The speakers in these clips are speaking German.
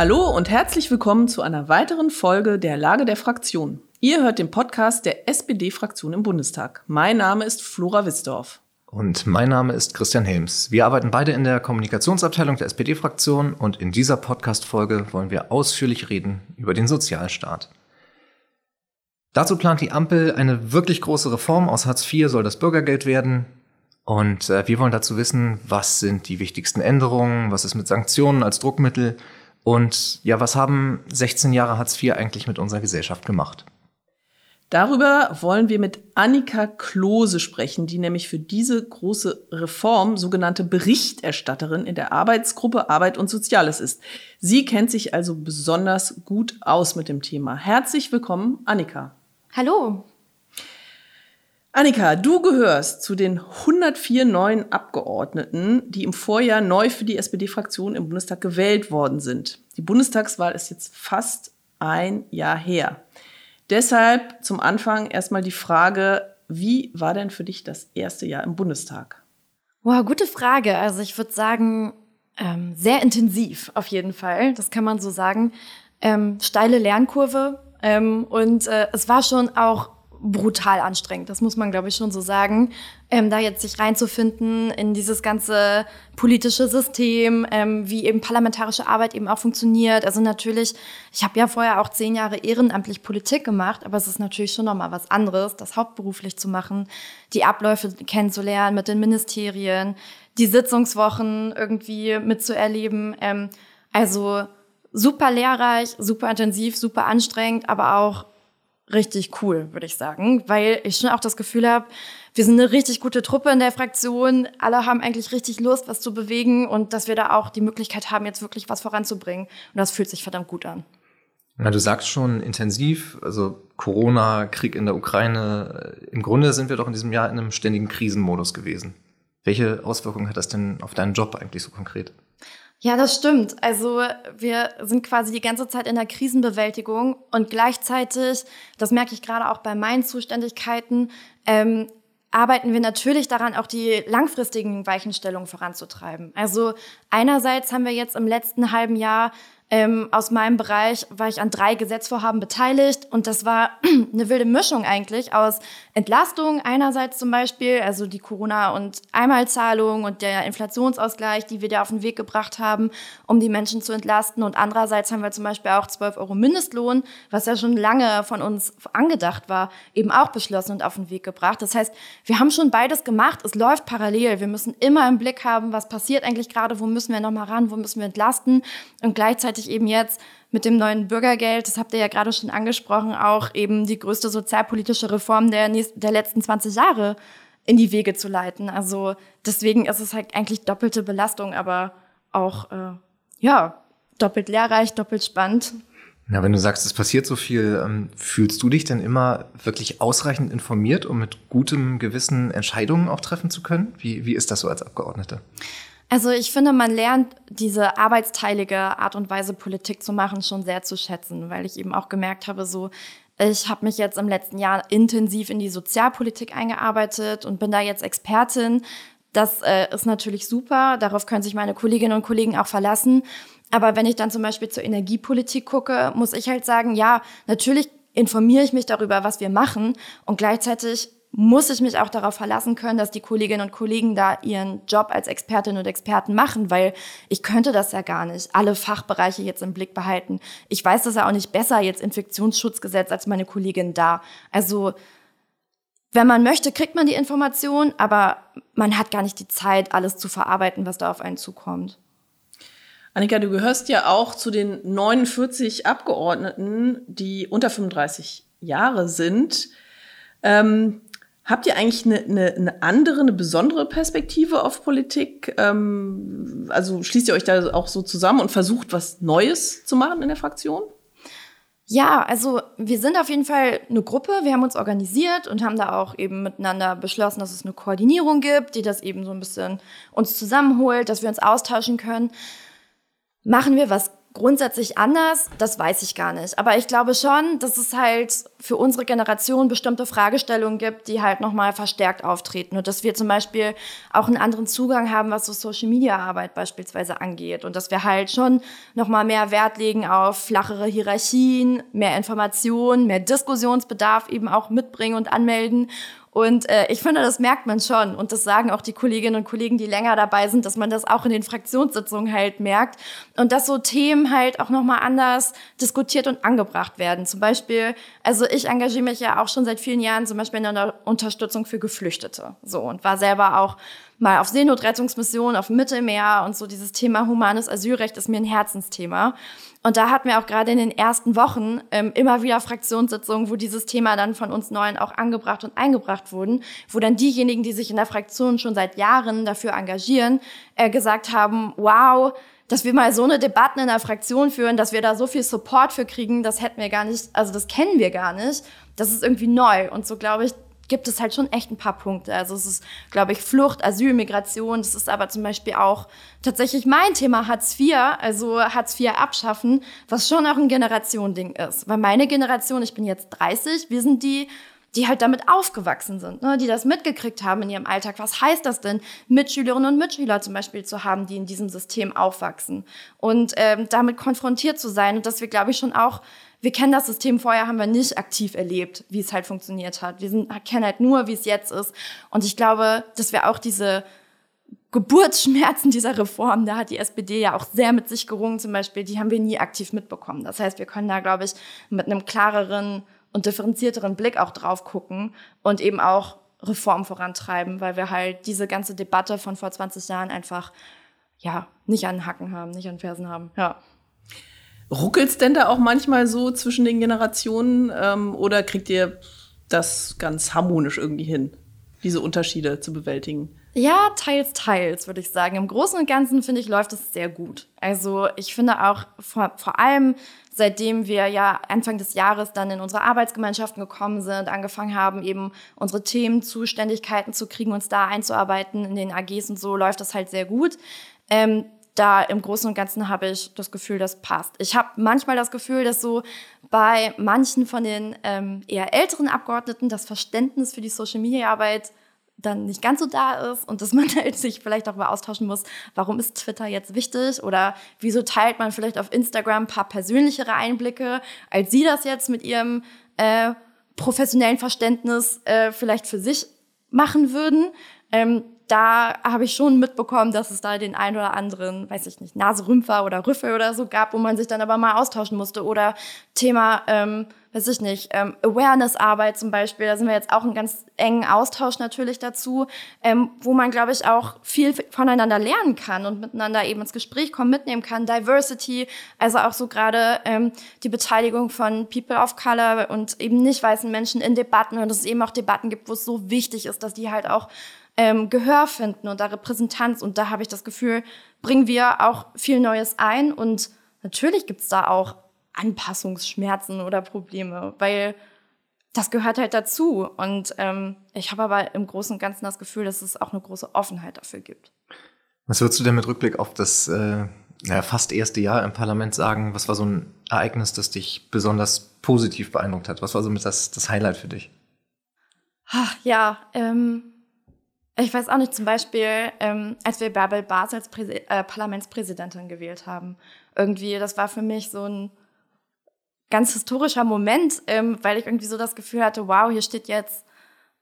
Hallo und herzlich willkommen zu einer weiteren Folge der Lage der Fraktion. Ihr hört den Podcast der SPD-Fraktion im Bundestag. Mein Name ist Flora Wissdorf. Und mein Name ist Christian Helms. Wir arbeiten beide in der Kommunikationsabteilung der SPD-Fraktion und in dieser Podcast-Folge wollen wir ausführlich reden über den Sozialstaat. Dazu plant die Ampel eine wirklich große Reform. Aus Hartz IV soll das Bürgergeld werden. Und äh, wir wollen dazu wissen, was sind die wichtigsten Änderungen, was ist mit Sanktionen als Druckmittel und ja, was haben 16 Jahre Hartz IV eigentlich mit unserer Gesellschaft gemacht? Darüber wollen wir mit Annika Klose sprechen, die nämlich für diese große Reform sogenannte Berichterstatterin in der Arbeitsgruppe Arbeit und Soziales ist. Sie kennt sich also besonders gut aus mit dem Thema. Herzlich willkommen, Annika. Hallo. Annika, du gehörst zu den 104 neuen Abgeordneten, die im Vorjahr neu für die SPD-Fraktion im Bundestag gewählt worden sind. Die Bundestagswahl ist jetzt fast ein Jahr her. Deshalb zum Anfang erstmal die Frage, wie war denn für dich das erste Jahr im Bundestag? Wow, gute Frage. Also ich würde sagen, ähm, sehr intensiv auf jeden Fall. Das kann man so sagen. Ähm, steile Lernkurve. Ähm, und äh, es war schon auch brutal anstrengend. Das muss man, glaube ich, schon so sagen. Ähm, da jetzt sich reinzufinden in dieses ganze politische System, ähm, wie eben parlamentarische Arbeit eben auch funktioniert. Also natürlich, ich habe ja vorher auch zehn Jahre ehrenamtlich Politik gemacht, aber es ist natürlich schon nochmal was anderes, das hauptberuflich zu machen, die Abläufe kennenzulernen mit den Ministerien, die Sitzungswochen irgendwie mitzuerleben. Ähm, also super lehrreich, super intensiv, super anstrengend, aber auch richtig cool, würde ich sagen, weil ich schon auch das Gefühl habe, wir sind eine richtig gute Truppe in der Fraktion. Alle haben eigentlich richtig Lust, was zu bewegen und dass wir da auch die Möglichkeit haben, jetzt wirklich was voranzubringen. Und das fühlt sich verdammt gut an. Ja, du sagst schon intensiv, also Corona, Krieg in der Ukraine. Im Grunde sind wir doch in diesem Jahr in einem ständigen Krisenmodus gewesen. Welche Auswirkungen hat das denn auf deinen Job eigentlich so konkret? Ja, das stimmt. Also wir sind quasi die ganze Zeit in der Krisenbewältigung und gleichzeitig, das merke ich gerade auch bei meinen Zuständigkeiten, ähm, arbeiten wir natürlich daran, auch die langfristigen Weichenstellungen voranzutreiben. Also einerseits haben wir jetzt im letzten halben Jahr ähm, aus meinem Bereich war ich an drei Gesetzvorhaben beteiligt und das war eine wilde Mischung eigentlich aus Entlastung einerseits zum Beispiel, also die Corona- und Einmalzahlung und der Inflationsausgleich, die wir da auf den Weg gebracht haben, um die Menschen zu entlasten und andererseits haben wir zum Beispiel auch 12 Euro Mindestlohn, was ja schon lange von uns angedacht war, eben auch beschlossen und auf den Weg gebracht. Das heißt, wir haben schon beides gemacht, es läuft parallel. Wir müssen immer im Blick haben, was passiert eigentlich gerade, wo müssen wir nochmal ran, wo müssen wir entlasten und gleichzeitig gleichzeitig eben jetzt mit dem neuen Bürgergeld, das habt ihr ja gerade schon angesprochen, auch eben die größte sozialpolitische Reform der, nächsten, der letzten 20 Jahre in die Wege zu leiten. Also deswegen ist es halt eigentlich doppelte Belastung, aber auch, äh, ja, doppelt lehrreich, doppelt spannend. Na, wenn du sagst, es passiert so viel, ähm, fühlst du dich denn immer wirklich ausreichend informiert, um mit gutem Gewissen Entscheidungen auch treffen zu können? Wie, wie ist das so als Abgeordnete? Also ich finde, man lernt diese arbeitsteilige Art und Weise, Politik zu machen, schon sehr zu schätzen, weil ich eben auch gemerkt habe, so ich habe mich jetzt im letzten Jahr intensiv in die Sozialpolitik eingearbeitet und bin da jetzt Expertin. Das äh, ist natürlich super. Darauf können sich meine Kolleginnen und Kollegen auch verlassen. Aber wenn ich dann zum Beispiel zur Energiepolitik gucke, muss ich halt sagen, ja, natürlich informiere ich mich darüber, was wir machen und gleichzeitig muss ich mich auch darauf verlassen können, dass die Kolleginnen und Kollegen da ihren Job als Expertinnen und Experten machen, weil ich könnte das ja gar nicht, alle Fachbereiche jetzt im Blick behalten. Ich weiß das ja auch nicht besser jetzt Infektionsschutzgesetz als meine Kollegin da. Also wenn man möchte, kriegt man die Information, aber man hat gar nicht die Zeit, alles zu verarbeiten, was da auf einen zukommt. Annika, du gehörst ja auch zu den 49 Abgeordneten, die unter 35 Jahre sind. Ähm, Habt ihr eigentlich eine, eine, eine andere, eine besondere Perspektive auf Politik? Ähm, also schließt ihr euch da auch so zusammen und versucht, was Neues zu machen in der Fraktion? Ja, also wir sind auf jeden Fall eine Gruppe. Wir haben uns organisiert und haben da auch eben miteinander beschlossen, dass es eine Koordinierung gibt, die das eben so ein bisschen uns zusammenholt, dass wir uns austauschen können. Machen wir was grundsätzlich anders, das weiß ich gar nicht. Aber ich glaube schon, dass es halt für unsere Generation bestimmte Fragestellungen gibt, die halt nochmal verstärkt auftreten. Und dass wir zum Beispiel auch einen anderen Zugang haben, was so Social-Media-Arbeit beispielsweise angeht. Und dass wir halt schon nochmal mehr Wert legen auf flachere Hierarchien, mehr Informationen, mehr Diskussionsbedarf eben auch mitbringen und anmelden und äh, ich finde, das merkt man schon. Und das sagen auch die Kolleginnen und Kollegen, die länger dabei sind, dass man das auch in den Fraktionssitzungen halt merkt. Und dass so Themen halt auch nochmal anders diskutiert und angebracht werden. Zum Beispiel, also ich engagiere mich ja auch schon seit vielen Jahren zum Beispiel in der Unterstützung für Geflüchtete. So und war selber auch mal auf Seenotrettungsmissionen auf dem Mittelmeer und so dieses Thema humanes Asylrecht ist mir ein Herzensthema. Und da hatten wir auch gerade in den ersten Wochen ähm, immer wieder Fraktionssitzungen, wo dieses Thema dann von uns Neuen auch angebracht und eingebracht wurden, wo dann diejenigen, die sich in der Fraktion schon seit Jahren dafür engagieren, äh, gesagt haben, wow, dass wir mal so eine Debatten in der Fraktion führen, dass wir da so viel Support für kriegen, das hätten wir gar nicht, also das kennen wir gar nicht. Das ist irgendwie neu. Und so glaube ich, gibt es halt schon echt ein paar Punkte. Also es ist, glaube ich, Flucht, Asyl, Migration. Das ist aber zum Beispiel auch tatsächlich mein Thema Hartz IV, also Hartz IV abschaffen, was schon auch ein Generationending ist. Weil meine Generation, ich bin jetzt 30, wir sind die, die halt damit aufgewachsen sind, ne, die das mitgekriegt haben in ihrem Alltag. Was heißt das denn, Mitschülerinnen und Mitschüler zum Beispiel zu haben, die in diesem System aufwachsen und ähm, damit konfrontiert zu sein und dass wir, glaube ich, schon auch wir kennen das System vorher, haben wir nicht aktiv erlebt, wie es halt funktioniert hat. Wir sind, kennen halt nur, wie es jetzt ist. Und ich glaube, dass wir auch diese Geburtsschmerzen dieser Reform, da hat die SPD ja auch sehr mit sich gerungen zum Beispiel, die haben wir nie aktiv mitbekommen. Das heißt, wir können da, glaube ich, mit einem klareren und differenzierteren Blick auch drauf gucken und eben auch Reform vorantreiben, weil wir halt diese ganze Debatte von vor 20 Jahren einfach ja nicht an Hacken haben, nicht an Fersen haben. Ja. Ruckelt's denn da auch manchmal so zwischen den Generationen ähm, oder kriegt ihr das ganz harmonisch irgendwie hin, diese Unterschiede zu bewältigen? Ja, teils, teils, würde ich sagen. Im Großen und Ganzen, finde ich, läuft es sehr gut. Also ich finde auch vor, vor allem, seitdem wir ja Anfang des Jahres dann in unsere Arbeitsgemeinschaften gekommen sind, angefangen haben, eben unsere Themen, Zuständigkeiten zu kriegen, uns da einzuarbeiten in den AGs und so, läuft das halt sehr gut. Ähm, da im Großen und Ganzen habe ich das Gefühl, das passt. Ich habe manchmal das Gefühl, dass so bei manchen von den ähm, eher älteren Abgeordneten das Verständnis für die Social-Media-Arbeit dann nicht ganz so da ist und dass man halt sich vielleicht darüber austauschen muss, warum ist Twitter jetzt wichtig oder wieso teilt man vielleicht auf Instagram ein paar persönlichere Einblicke, als Sie das jetzt mit Ihrem äh, professionellen Verständnis äh, vielleicht für sich machen würden. Ähm, da habe ich schon mitbekommen, dass es da den ein oder anderen, weiß ich nicht, Naserümpfer oder Rüffel oder so gab, wo man sich dann aber mal austauschen musste. Oder Thema, ähm, weiß ich nicht, ähm, Awareness-Arbeit zum Beispiel, da sind wir jetzt auch einen ganz engen Austausch natürlich dazu, ähm, wo man, glaube ich, auch viel voneinander lernen kann und miteinander eben ins Gespräch kommen, mitnehmen kann. Diversity, also auch so gerade ähm, die Beteiligung von People of Color und eben nicht weißen Menschen in Debatten und dass es eben auch Debatten gibt, wo es so wichtig ist, dass die halt auch ähm, Gehör finden und da Repräsentanz. Und da habe ich das Gefühl, bringen wir auch viel Neues ein. Und natürlich gibt es da auch Anpassungsschmerzen oder Probleme, weil das gehört halt dazu. Und ähm, ich habe aber im Großen und Ganzen das Gefühl, dass es auch eine große Offenheit dafür gibt. Was würdest du denn mit Rückblick auf das äh, ja, fast erste Jahr im Parlament sagen? Was war so ein Ereignis, das dich besonders positiv beeindruckt hat? Was war so mit das, das Highlight für dich? Ach, ja, ähm, ich weiß auch nicht, zum Beispiel, ähm, als wir Bärbel Bas als Präsi äh, Parlamentspräsidentin gewählt haben. Irgendwie, das war für mich so ein ganz historischer Moment, ähm, weil ich irgendwie so das Gefühl hatte, wow, hier steht jetzt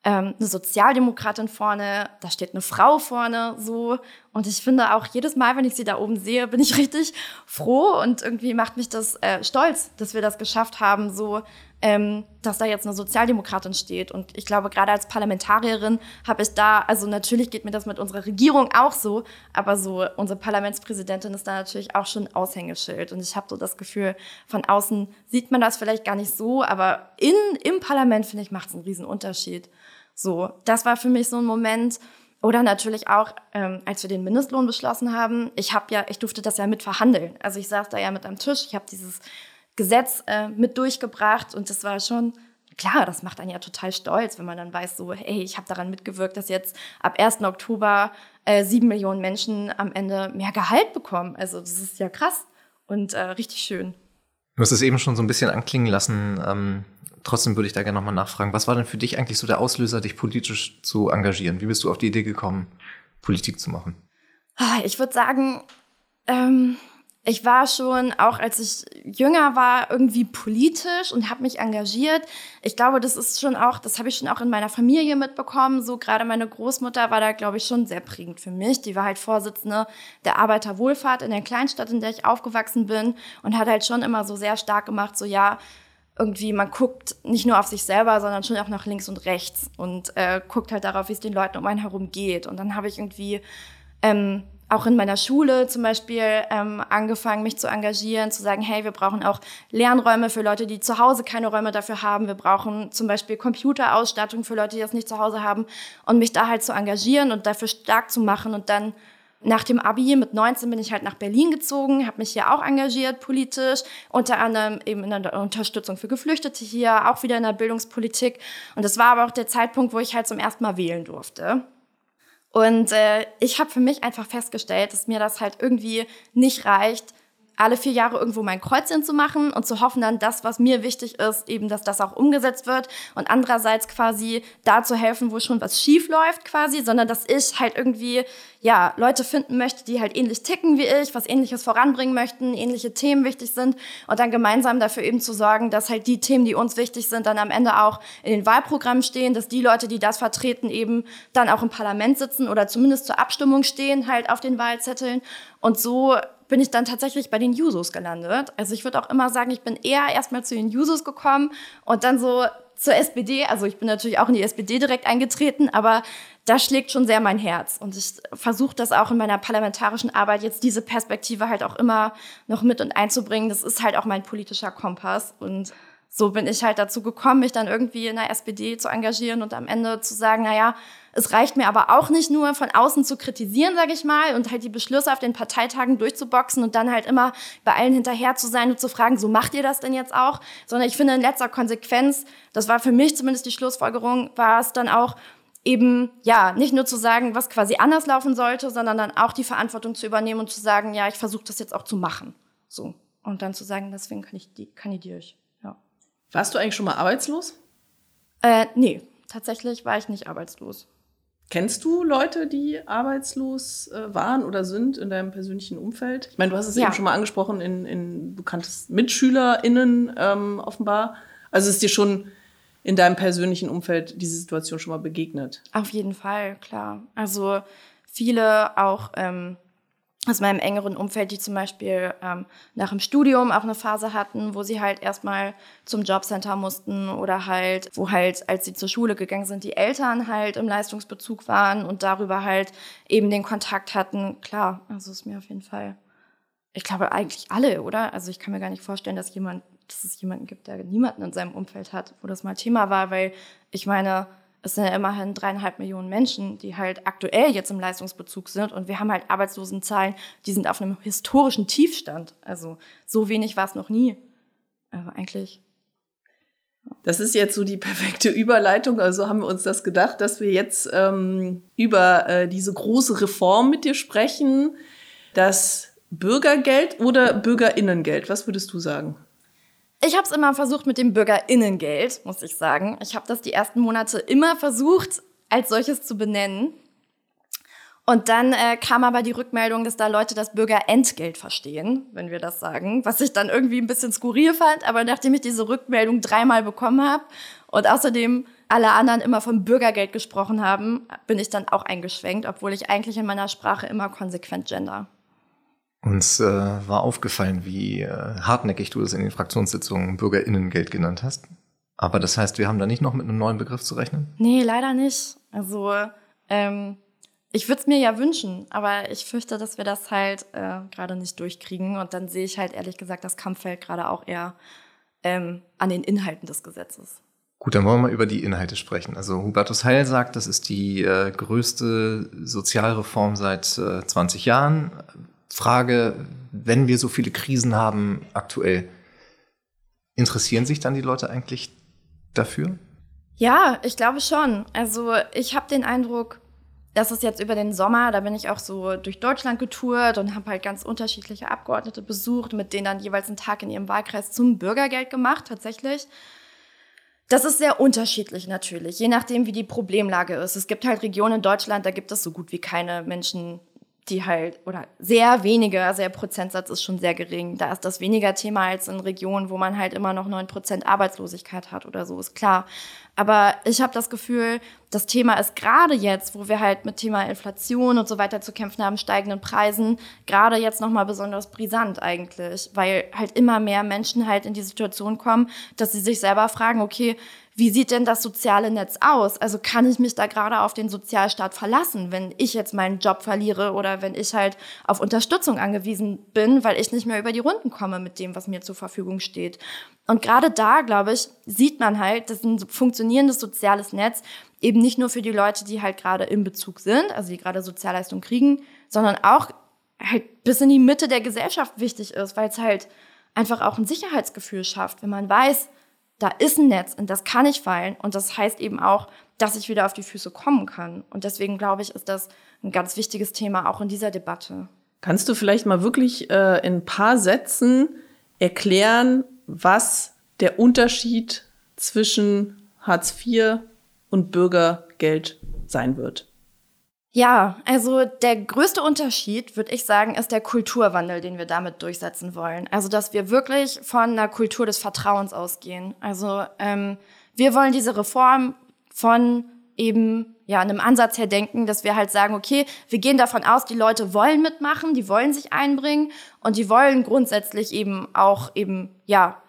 ähm, eine Sozialdemokratin vorne, da steht eine Frau vorne, so. Und ich finde auch jedes Mal, wenn ich sie da oben sehe, bin ich richtig froh und irgendwie macht mich das äh, stolz, dass wir das geschafft haben, so, ähm, dass da jetzt eine Sozialdemokratin steht. Und ich glaube, gerade als Parlamentarierin habe ich da, also natürlich geht mir das mit unserer Regierung auch so, aber so unsere Parlamentspräsidentin ist da natürlich auch schon Aushängeschild. Und ich habe so das Gefühl, von außen sieht man das vielleicht gar nicht so, aber in, im Parlament, finde ich, macht es einen riesen Unterschied. So, das war für mich so ein Moment. Oder natürlich auch, ähm, als wir den Mindestlohn beschlossen haben, ich habe ja, ich durfte das ja mit verhandeln. Also ich saß da ja mit am Tisch, ich habe dieses Gesetz äh, mit durchgebracht und das war schon klar, das macht einen ja total stolz, wenn man dann weiß, so, hey, ich habe daran mitgewirkt, dass jetzt ab 1. Oktober äh, sieben Millionen Menschen am Ende mehr Gehalt bekommen. Also das ist ja krass. und äh, richtig schön. Du hast es eben schon so ein bisschen anklingen lassen. Ähm, trotzdem würde ich da gerne nochmal nachfragen. Was war denn für dich eigentlich so der Auslöser, dich politisch zu engagieren? Wie bist du auf die Idee gekommen, Politik zu machen? Ah, ich würde sagen, ähm, ich war schon, auch als ich jünger war, irgendwie politisch und habe mich engagiert. Ich glaube, das ist schon auch, das habe ich schon auch in meiner Familie mitbekommen. So gerade meine Großmutter war da, glaube ich, schon sehr prägend für mich. Die war halt Vorsitzende der Arbeiterwohlfahrt in der Kleinstadt, in der ich aufgewachsen bin und hat halt schon immer so sehr stark gemacht, so ja, irgendwie, man guckt nicht nur auf sich selber, sondern schon auch nach links und rechts und äh, guckt halt darauf, wie es den Leuten um einen herum geht. Und dann habe ich irgendwie ähm, auch in meiner Schule zum Beispiel ähm, angefangen, mich zu engagieren, zu sagen, hey, wir brauchen auch Lernräume für Leute, die zu Hause keine Räume dafür haben. Wir brauchen zum Beispiel Computerausstattung für Leute, die das nicht zu Hause haben. Und mich da halt zu engagieren und dafür stark zu machen. Und dann nach dem Abi mit 19 bin ich halt nach Berlin gezogen, habe mich hier auch engagiert politisch, unter anderem eben in der Unterstützung für Geflüchtete hier, auch wieder in der Bildungspolitik. Und das war aber auch der Zeitpunkt, wo ich halt zum ersten Mal wählen durfte. Und äh, ich habe für mich einfach festgestellt, dass mir das halt irgendwie nicht reicht, alle vier Jahre irgendwo mein Kreuzchen zu machen und zu hoffen dann, das, was mir wichtig ist, eben, dass das auch umgesetzt wird. Und andererseits quasi da zu helfen, wo schon was schief läuft quasi, sondern dass ich halt irgendwie, ja, Leute finden möchte, die halt ähnlich ticken wie ich, was ähnliches voranbringen möchten, ähnliche Themen wichtig sind. Und dann gemeinsam dafür eben zu sorgen, dass halt die Themen, die uns wichtig sind, dann am Ende auch in den Wahlprogrammen stehen, dass die Leute, die das vertreten, eben dann auch im Parlament sitzen oder zumindest zur Abstimmung stehen, halt auf den Wahlzetteln. Und so bin ich dann tatsächlich bei den Jusos gelandet. Also ich würde auch immer sagen, ich bin eher erstmal zu den Jusos gekommen und dann so zur SPD. Also ich bin natürlich auch in die SPD direkt eingetreten, aber da schlägt schon sehr mein Herz. Und ich versuche das auch in meiner parlamentarischen Arbeit jetzt diese Perspektive halt auch immer noch mit und einzubringen. Das ist halt auch mein politischer Kompass und so bin ich halt dazu gekommen, mich dann irgendwie in der SPD zu engagieren und am Ende zu sagen, na ja, es reicht mir aber auch nicht nur von außen zu kritisieren, sage ich mal, und halt die Beschlüsse auf den Parteitagen durchzuboxen und dann halt immer bei allen hinterher zu sein und zu fragen, so macht ihr das denn jetzt auch? Sondern ich finde in letzter Konsequenz, das war für mich zumindest die Schlussfolgerung, war es dann auch eben, ja, nicht nur zu sagen, was quasi anders laufen sollte, sondern dann auch die Verantwortung zu übernehmen und zu sagen, ja, ich versuche das jetzt auch zu machen. So. Und dann zu sagen, deswegen kann ich die, kandidiere ich. Warst du eigentlich schon mal arbeitslos? Äh, nee, tatsächlich war ich nicht arbeitslos. Kennst du Leute, die arbeitslos äh, waren oder sind in deinem persönlichen Umfeld? Ich meine, du hast es ja. eben schon mal angesprochen, in, in du kanntest MitschülerInnen ähm, offenbar. Also ist dir schon in deinem persönlichen Umfeld diese Situation schon mal begegnet? Auf jeden Fall, klar. Also viele auch ähm, aus meinem engeren Umfeld, die zum Beispiel ähm, nach dem Studium auch eine Phase hatten, wo sie halt erstmal zum Jobcenter mussten oder halt, wo halt, als sie zur Schule gegangen sind, die Eltern halt im Leistungsbezug waren und darüber halt eben den Kontakt hatten. Klar, also ist mir auf jeden Fall, ich glaube eigentlich alle, oder? Also ich kann mir gar nicht vorstellen, dass jemand, dass es jemanden gibt, der niemanden in seinem Umfeld hat, wo das mal Thema war, weil ich meine, es sind ja immerhin dreieinhalb Millionen Menschen, die halt aktuell jetzt im Leistungsbezug sind. Und wir haben halt Arbeitslosenzahlen, die sind auf einem historischen Tiefstand. Also so wenig war es noch nie. Aber eigentlich. Das ist jetzt so die perfekte Überleitung. Also haben wir uns das gedacht, dass wir jetzt ähm, über äh, diese große Reform mit dir sprechen. Das Bürgergeld oder Bürgerinnengeld? Was würdest du sagen? Ich habe es immer versucht mit dem Bürgerinnengeld, muss ich sagen. Ich habe das die ersten Monate immer versucht, als solches zu benennen. Und dann äh, kam aber die Rückmeldung, dass da Leute das Bürgerentgelt verstehen, wenn wir das sagen, was ich dann irgendwie ein bisschen skurril fand. Aber nachdem ich diese Rückmeldung dreimal bekommen habe und außerdem alle anderen immer vom Bürgergeld gesprochen haben, bin ich dann auch eingeschwenkt, obwohl ich eigentlich in meiner Sprache immer konsequent gender. Uns äh, war aufgefallen, wie äh, hartnäckig du es in den Fraktionssitzungen Bürgerinnengeld genannt hast. Aber das heißt, wir haben da nicht noch mit einem neuen Begriff zu rechnen? Nee, leider nicht. Also ähm, ich würde es mir ja wünschen, aber ich fürchte, dass wir das halt äh, gerade nicht durchkriegen. Und dann sehe ich halt ehrlich gesagt das Kampffeld gerade auch eher ähm, an den Inhalten des Gesetzes. Gut, dann wollen wir mal über die Inhalte sprechen. Also Hubertus Heil sagt, das ist die äh, größte Sozialreform seit äh, 20 Jahren. Frage, wenn wir so viele Krisen haben aktuell, interessieren sich dann die Leute eigentlich dafür? Ja, ich glaube schon. Also ich habe den Eindruck, das ist jetzt über den Sommer, da bin ich auch so durch Deutschland getourt und habe halt ganz unterschiedliche Abgeordnete besucht, mit denen dann jeweils einen Tag in ihrem Wahlkreis zum Bürgergeld gemacht, tatsächlich. Das ist sehr unterschiedlich natürlich, je nachdem, wie die Problemlage ist. Es gibt halt Regionen in Deutschland, da gibt es so gut wie keine Menschen, die halt, oder sehr wenige, also der Prozentsatz ist schon sehr gering. Da ist das weniger Thema als in Regionen, wo man halt immer noch neun Prozent Arbeitslosigkeit hat oder so, ist klar. Aber ich habe das Gefühl, das Thema ist gerade jetzt, wo wir halt mit Thema Inflation und so weiter zu kämpfen haben, steigenden Preisen, gerade jetzt nochmal besonders brisant eigentlich, weil halt immer mehr Menschen halt in die Situation kommen, dass sie sich selber fragen, okay, wie sieht denn das soziale Netz aus? Also kann ich mich da gerade auf den Sozialstaat verlassen, wenn ich jetzt meinen Job verliere oder wenn ich halt auf Unterstützung angewiesen bin, weil ich nicht mehr über die Runden komme mit dem, was mir zur Verfügung steht. Und gerade da, glaube ich, sieht man halt, dass ein funktionierendes soziales Netz eben nicht nur für die Leute, die halt gerade im Bezug sind, also die gerade Sozialleistung kriegen, sondern auch halt bis in die Mitte der Gesellschaft wichtig ist, weil es halt einfach auch ein Sicherheitsgefühl schafft, wenn man weiß, da ist ein Netz und das kann ich fallen. Und das heißt eben auch, dass ich wieder auf die Füße kommen kann. Und deswegen glaube ich, ist das ein ganz wichtiges Thema auch in dieser Debatte. Kannst du vielleicht mal wirklich äh, in ein paar Sätzen erklären, was der Unterschied zwischen Hartz IV und Bürgergeld sein wird? Ja, also der größte Unterschied, würde ich sagen, ist der Kulturwandel, den wir damit durchsetzen wollen. Also, dass wir wirklich von einer Kultur des Vertrauens ausgehen. Also, ähm, wir wollen diese Reform von eben ja einem Ansatz her denken, dass wir halt sagen, okay, wir gehen davon aus, die Leute wollen mitmachen, die wollen sich einbringen und die wollen grundsätzlich eben auch eben ja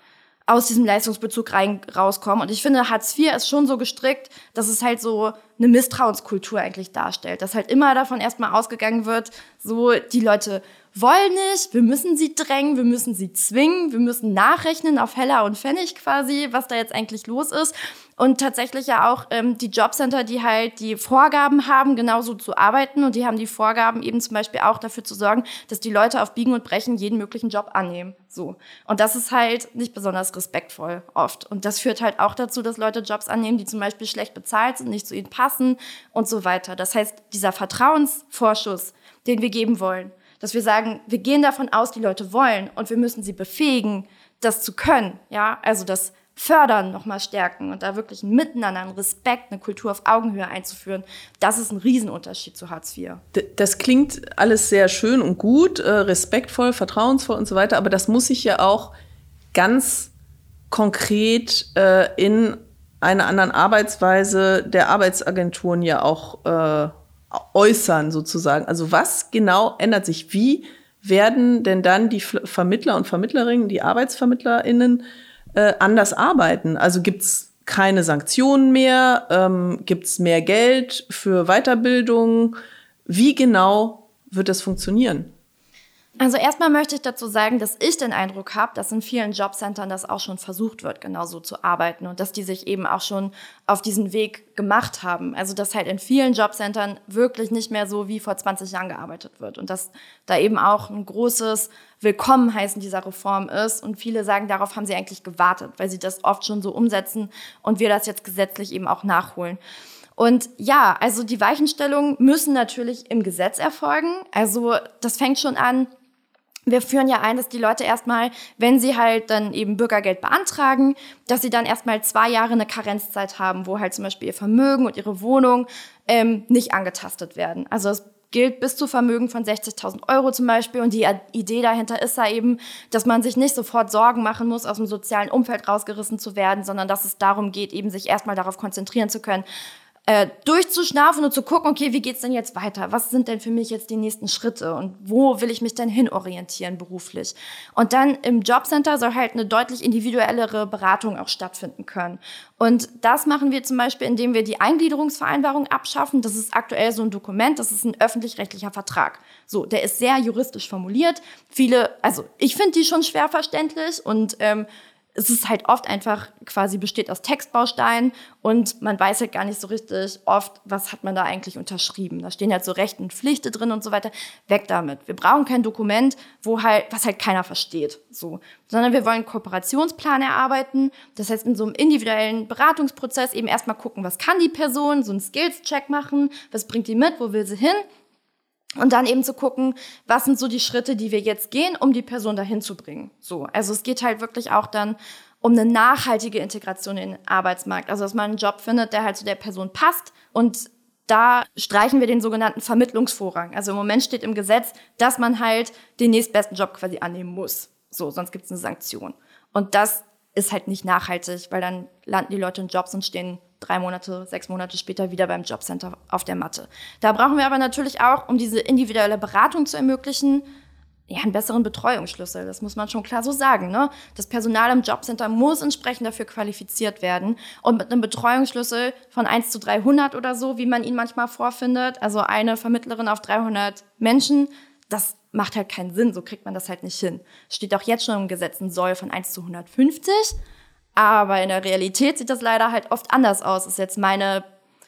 aus diesem Leistungsbezug rein, rauskommen. Und ich finde, Hartz IV ist schon so gestrickt, dass es halt so eine Misstrauenskultur eigentlich darstellt. Dass halt immer davon erstmal ausgegangen wird, so die Leute wollen nicht, wir müssen sie drängen, wir müssen sie zwingen, wir müssen nachrechnen auf Heller und Pfennig quasi, was da jetzt eigentlich los ist. Und tatsächlich ja auch ähm, die Jobcenter, die halt die Vorgaben haben, genauso zu arbeiten. Und die haben die Vorgaben eben zum Beispiel auch dafür zu sorgen, dass die Leute auf Biegen und Brechen jeden möglichen Job annehmen. So. Und das ist halt nicht besonders respektvoll oft. Und das führt halt auch dazu, dass Leute Jobs annehmen, die zum Beispiel schlecht bezahlt sind, nicht zu ihnen passen und so weiter. Das heißt, dieser Vertrauensvorschuss, den wir geben wollen, dass wir sagen, wir gehen davon aus, die Leute wollen und wir müssen sie befähigen, das zu können. Ja, also das fördern, nochmal stärken und da wirklich ein Miteinander, einen Respekt, eine Kultur auf Augenhöhe einzuführen, das ist ein Riesenunterschied zu Hartz IV. Das klingt alles sehr schön und gut, äh, respektvoll, vertrauensvoll und so weiter, aber das muss sich ja auch ganz konkret äh, in einer anderen Arbeitsweise der Arbeitsagenturen ja auch äh, äußern, sozusagen. Also was genau ändert sich? Wie werden denn dann die Vermittler und Vermittlerinnen, die ArbeitsvermittlerInnen, äh, anders arbeiten? Also gibt's keine Sanktionen mehr? Ähm, gibt's mehr Geld für Weiterbildung? Wie genau wird das funktionieren? Also erstmal möchte ich dazu sagen, dass ich den Eindruck habe, dass in vielen Jobcentern das auch schon versucht wird, genauso zu arbeiten und dass die sich eben auch schon auf diesen Weg gemacht haben. Also dass halt in vielen Jobcentern wirklich nicht mehr so wie vor 20 Jahren gearbeitet wird und dass da eben auch ein großes Willkommen heißen dieser Reform ist und viele sagen, darauf haben sie eigentlich gewartet, weil sie das oft schon so umsetzen und wir das jetzt gesetzlich eben auch nachholen. Und ja, also die Weichenstellungen müssen natürlich im Gesetz erfolgen. Also das fängt schon an wir führen ja ein, dass die Leute erstmal, wenn sie halt dann eben Bürgergeld beantragen, dass sie dann erstmal zwei Jahre eine Karenzzeit haben, wo halt zum Beispiel ihr Vermögen und ihre Wohnung ähm, nicht angetastet werden. Also es gilt bis zu Vermögen von 60.000 Euro zum Beispiel. Und die Idee dahinter ist ja eben, dass man sich nicht sofort Sorgen machen muss, aus dem sozialen Umfeld rausgerissen zu werden, sondern dass es darum geht, eben sich erstmal darauf konzentrieren zu können, äh, durchzuschnaufen und zu gucken, okay, wie geht's denn jetzt weiter? Was sind denn für mich jetzt die nächsten Schritte und wo will ich mich denn hinorientieren beruflich? Und dann im Jobcenter soll halt eine deutlich individuellere Beratung auch stattfinden können. Und das machen wir zum Beispiel, indem wir die Eingliederungsvereinbarung abschaffen. Das ist aktuell so ein Dokument, das ist ein öffentlich-rechtlicher Vertrag. So, der ist sehr juristisch formuliert. Viele, also ich finde die schon schwer verständlich und ähm, es ist halt oft einfach quasi besteht aus Textbausteinen und man weiß halt gar nicht so richtig oft, was hat man da eigentlich unterschrieben. Da stehen halt so Rechte und Pflichten drin und so weiter. Weg damit. Wir brauchen kein Dokument, wo halt, was halt keiner versteht, so. Sondern wir wollen einen Kooperationsplan erarbeiten. Das heißt, in so einem individuellen Beratungsprozess eben erstmal gucken, was kann die Person, so einen Skills-Check machen, was bringt die mit, wo will sie hin und dann eben zu gucken, was sind so die Schritte, die wir jetzt gehen, um die Person dahin zu bringen. So, also es geht halt wirklich auch dann um eine nachhaltige Integration in den Arbeitsmarkt. Also dass man einen Job findet, der halt zu der Person passt. Und da streichen wir den sogenannten Vermittlungsvorrang. Also im Moment steht im Gesetz, dass man halt den nächstbesten Job quasi annehmen muss. So, sonst gibt es eine Sanktion. Und das ist halt nicht nachhaltig, weil dann landen die Leute in Jobs und stehen drei Monate, sechs Monate später wieder beim Jobcenter auf der Matte. Da brauchen wir aber natürlich auch, um diese individuelle Beratung zu ermöglichen, ja, einen besseren Betreuungsschlüssel. Das muss man schon klar so sagen. Ne? Das Personal im Jobcenter muss entsprechend dafür qualifiziert werden. Und mit einem Betreuungsschlüssel von 1 zu 300 oder so, wie man ihn manchmal vorfindet, also eine Vermittlerin auf 300 Menschen, das macht halt keinen Sinn. So kriegt man das halt nicht hin. Steht auch jetzt schon im Gesetz ein Soll von 1 zu 150. Aber in der Realität sieht das leider halt oft anders aus. Das ist jetzt meine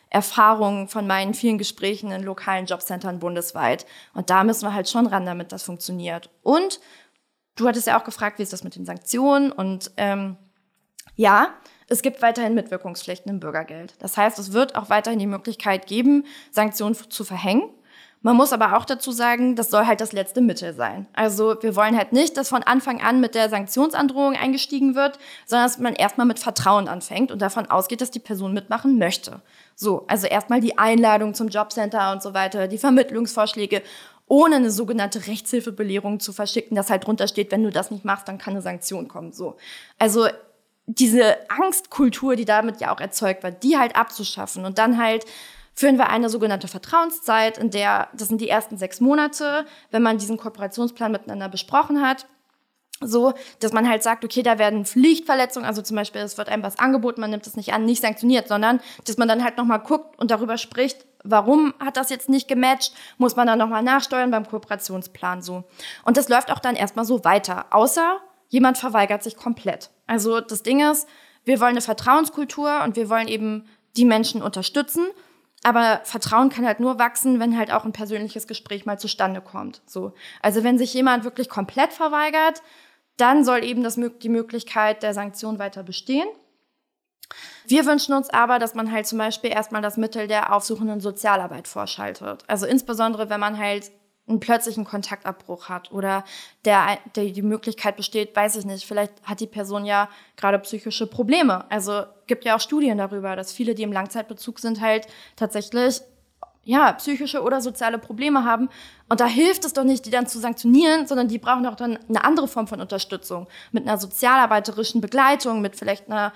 Erfahrung von meinen vielen Gesprächen in lokalen Jobcentern bundesweit. Und da müssen wir halt schon ran, damit das funktioniert. Und du hattest ja auch gefragt, wie ist das mit den Sanktionen? Und ähm, ja, es gibt weiterhin Mitwirkungspflichten im Bürgergeld. Das heißt, es wird auch weiterhin die Möglichkeit geben, Sanktionen zu verhängen. Man muss aber auch dazu sagen, das soll halt das letzte Mittel sein. Also wir wollen halt nicht, dass von Anfang an mit der Sanktionsandrohung eingestiegen wird, sondern dass man erstmal mit Vertrauen anfängt und davon ausgeht, dass die Person mitmachen möchte. So, also erstmal die Einladung zum Jobcenter und so weiter, die Vermittlungsvorschläge, ohne eine sogenannte Rechtshilfebelehrung zu verschicken, dass halt drunter steht, wenn du das nicht machst, dann kann eine Sanktion kommen. So. Also diese Angstkultur, die damit ja auch erzeugt wird, die halt abzuschaffen und dann halt führen wir eine sogenannte Vertrauenszeit, in der, das sind die ersten sechs Monate, wenn man diesen Kooperationsplan miteinander besprochen hat, so, dass man halt sagt, okay, da werden Pflichtverletzungen, also zum Beispiel, es wird einem was angeboten, man nimmt es nicht an, nicht sanktioniert, sondern dass man dann halt nochmal guckt und darüber spricht, warum hat das jetzt nicht gematcht, muss man dann nochmal nachsteuern beim Kooperationsplan so. Und das läuft auch dann erstmal so weiter, außer jemand verweigert sich komplett. Also das Ding ist, wir wollen eine Vertrauenskultur und wir wollen eben die Menschen unterstützen aber Vertrauen kann halt nur wachsen, wenn halt auch ein persönliches Gespräch mal zustande kommt. So. Also wenn sich jemand wirklich komplett verweigert, dann soll eben das, die Möglichkeit der Sanktion weiter bestehen. Wir wünschen uns aber, dass man halt zum Beispiel erstmal das Mittel der aufsuchenden Sozialarbeit vorschaltet. Also insbesondere, wenn man halt einen plötzlichen Kontaktabbruch hat oder der, der die Möglichkeit besteht, weiß ich nicht, vielleicht hat die Person ja gerade psychische Probleme. Also gibt ja auch Studien darüber, dass viele, die im Langzeitbezug sind, halt tatsächlich ja, psychische oder soziale Probleme haben. Und da hilft es doch nicht, die dann zu sanktionieren, sondern die brauchen auch dann eine andere Form von Unterstützung. Mit einer sozialarbeiterischen Begleitung, mit vielleicht einer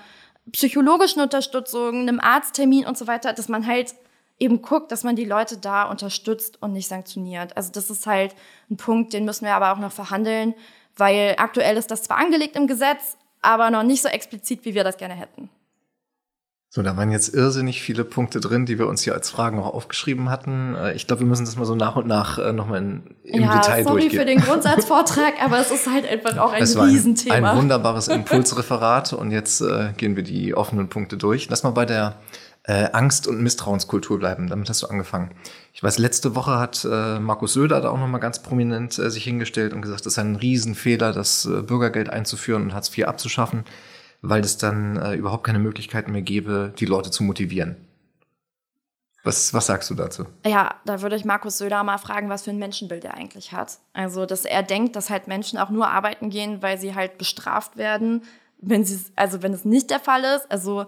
psychologischen Unterstützung, einem Arzttermin und so weiter, dass man halt eben guckt, dass man die Leute da unterstützt und nicht sanktioniert. Also das ist halt ein Punkt, den müssen wir aber auch noch verhandeln, weil aktuell ist das zwar angelegt im Gesetz, aber noch nicht so explizit, wie wir das gerne hätten. So, da waren jetzt irrsinnig viele Punkte drin, die wir uns hier als Fragen auch aufgeschrieben hatten. Äh, ich glaube, wir müssen das mal so nach und nach äh, nochmal im ja, Detail sorry durchgehen. für den Grundsatzvortrag, aber es ist halt einfach auch ein es Riesenthema. Ein, ein wunderbares Impulsreferat und jetzt äh, gehen wir die offenen Punkte durch. Lass mal bei der äh, Angst- und Misstrauenskultur bleiben. Damit hast du angefangen. Ich weiß, letzte Woche hat äh, Markus Söder da auch nochmal ganz prominent äh, sich hingestellt und gesagt, das ist ein Riesenfehler, das äh, Bürgergeld einzuführen und Hartz IV abzuschaffen, weil es dann äh, überhaupt keine Möglichkeiten mehr gäbe, die Leute zu motivieren. Was, was sagst du dazu? Ja, da würde ich Markus Söder mal fragen, was für ein Menschenbild er eigentlich hat. Also, dass er denkt, dass halt Menschen auch nur arbeiten gehen, weil sie halt bestraft werden, wenn sie, also wenn es nicht der Fall ist. Also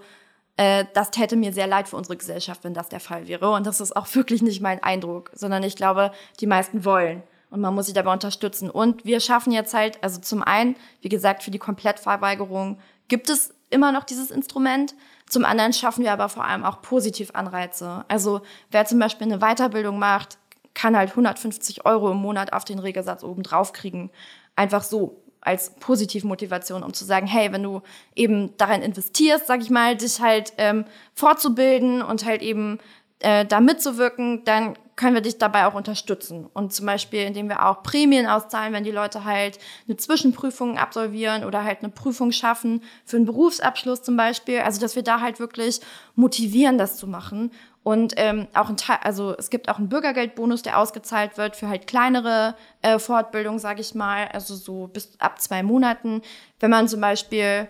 äh, das täte mir sehr leid für unsere Gesellschaft, wenn das der Fall wäre. Und das ist auch wirklich nicht mein Eindruck, sondern ich glaube, die meisten wollen. Und man muss sich dabei unterstützen. Und wir schaffen jetzt halt, also zum einen, wie gesagt, für die Komplettverweigerung gibt es immer noch dieses Instrument. Zum anderen schaffen wir aber vor allem auch Positivanreize. Also wer zum Beispiel eine Weiterbildung macht, kann halt 150 Euro im Monat auf den Regelsatz oben drauf kriegen. Einfach so als Positivmotivation, um zu sagen, hey, wenn du eben darin investierst, sag ich mal, dich halt ähm, fortzubilden und halt eben äh, da mitzuwirken, dann können wir dich dabei auch unterstützen. Und zum Beispiel, indem wir auch Prämien auszahlen, wenn die Leute halt eine Zwischenprüfung absolvieren oder halt eine Prüfung schaffen für einen Berufsabschluss zum Beispiel. Also, dass wir da halt wirklich motivieren, das zu machen. Und ähm, auch ein Teil, also es gibt auch einen Bürgergeldbonus, der ausgezahlt wird für halt kleinere äh, Fortbildungen, sage ich mal, also so bis ab zwei Monaten, wenn man zum Beispiel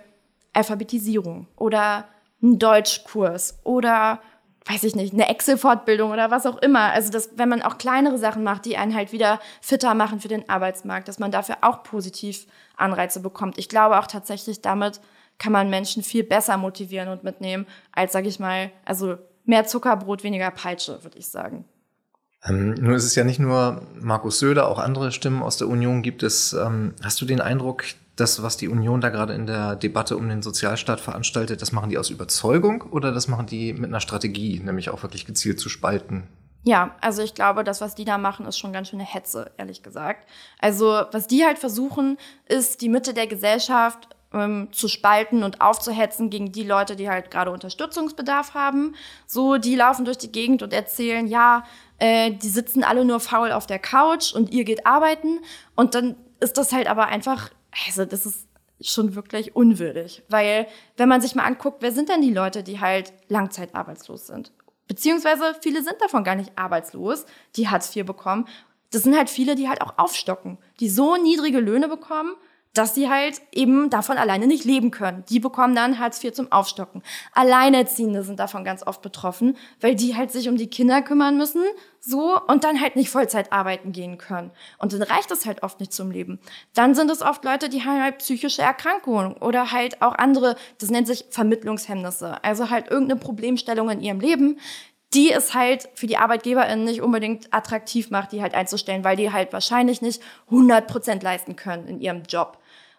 Alphabetisierung oder einen Deutschkurs oder weiß ich nicht, eine Excel-Fortbildung oder was auch immer. Also, dass, wenn man auch kleinere Sachen macht, die einen halt wieder fitter machen für den Arbeitsmarkt, dass man dafür auch positiv Anreize bekommt. Ich glaube auch tatsächlich, damit kann man Menschen viel besser motivieren und mitnehmen, als, sage ich mal, also mehr Zuckerbrot, weniger Peitsche, würde ich sagen. Ähm, nun ist es ja nicht nur Markus Söder, auch andere Stimmen aus der Union gibt es. Ähm, hast du den Eindruck, das, was die Union da gerade in der Debatte um den Sozialstaat veranstaltet, das machen die aus Überzeugung oder das machen die mit einer Strategie, nämlich auch wirklich gezielt zu spalten? Ja, also ich glaube, das, was die da machen, ist schon ganz schön eine Hetze, ehrlich gesagt. Also was die halt versuchen, ist die Mitte der Gesellschaft ähm, zu spalten und aufzuhetzen gegen die Leute, die halt gerade Unterstützungsbedarf haben. So, die laufen durch die Gegend und erzählen, ja, äh, die sitzen alle nur faul auf der Couch und ihr geht arbeiten. Und dann ist das halt aber einfach also das ist schon wirklich unwürdig. Weil, wenn man sich mal anguckt, wer sind denn die Leute, die halt langzeitarbeitslos sind? Beziehungsweise viele sind davon gar nicht arbeitslos, die Hartz IV bekommen. Das sind halt viele, die halt auch aufstocken, die so niedrige Löhne bekommen, dass sie halt eben davon alleine nicht leben können. Die bekommen dann Hartz IV zum Aufstocken. Alleinerziehende sind davon ganz oft betroffen, weil die halt sich um die Kinder kümmern müssen, so, und dann halt nicht Vollzeit arbeiten gehen können. Und dann reicht es halt oft nicht zum Leben. Dann sind es oft Leute, die haben halt psychische Erkrankungen oder halt auch andere, das nennt sich Vermittlungshemmnisse. Also halt irgendeine Problemstellung in ihrem Leben, die es halt für die ArbeitgeberInnen nicht unbedingt attraktiv macht, die halt einzustellen, weil die halt wahrscheinlich nicht 100 Prozent leisten können in ihrem Job.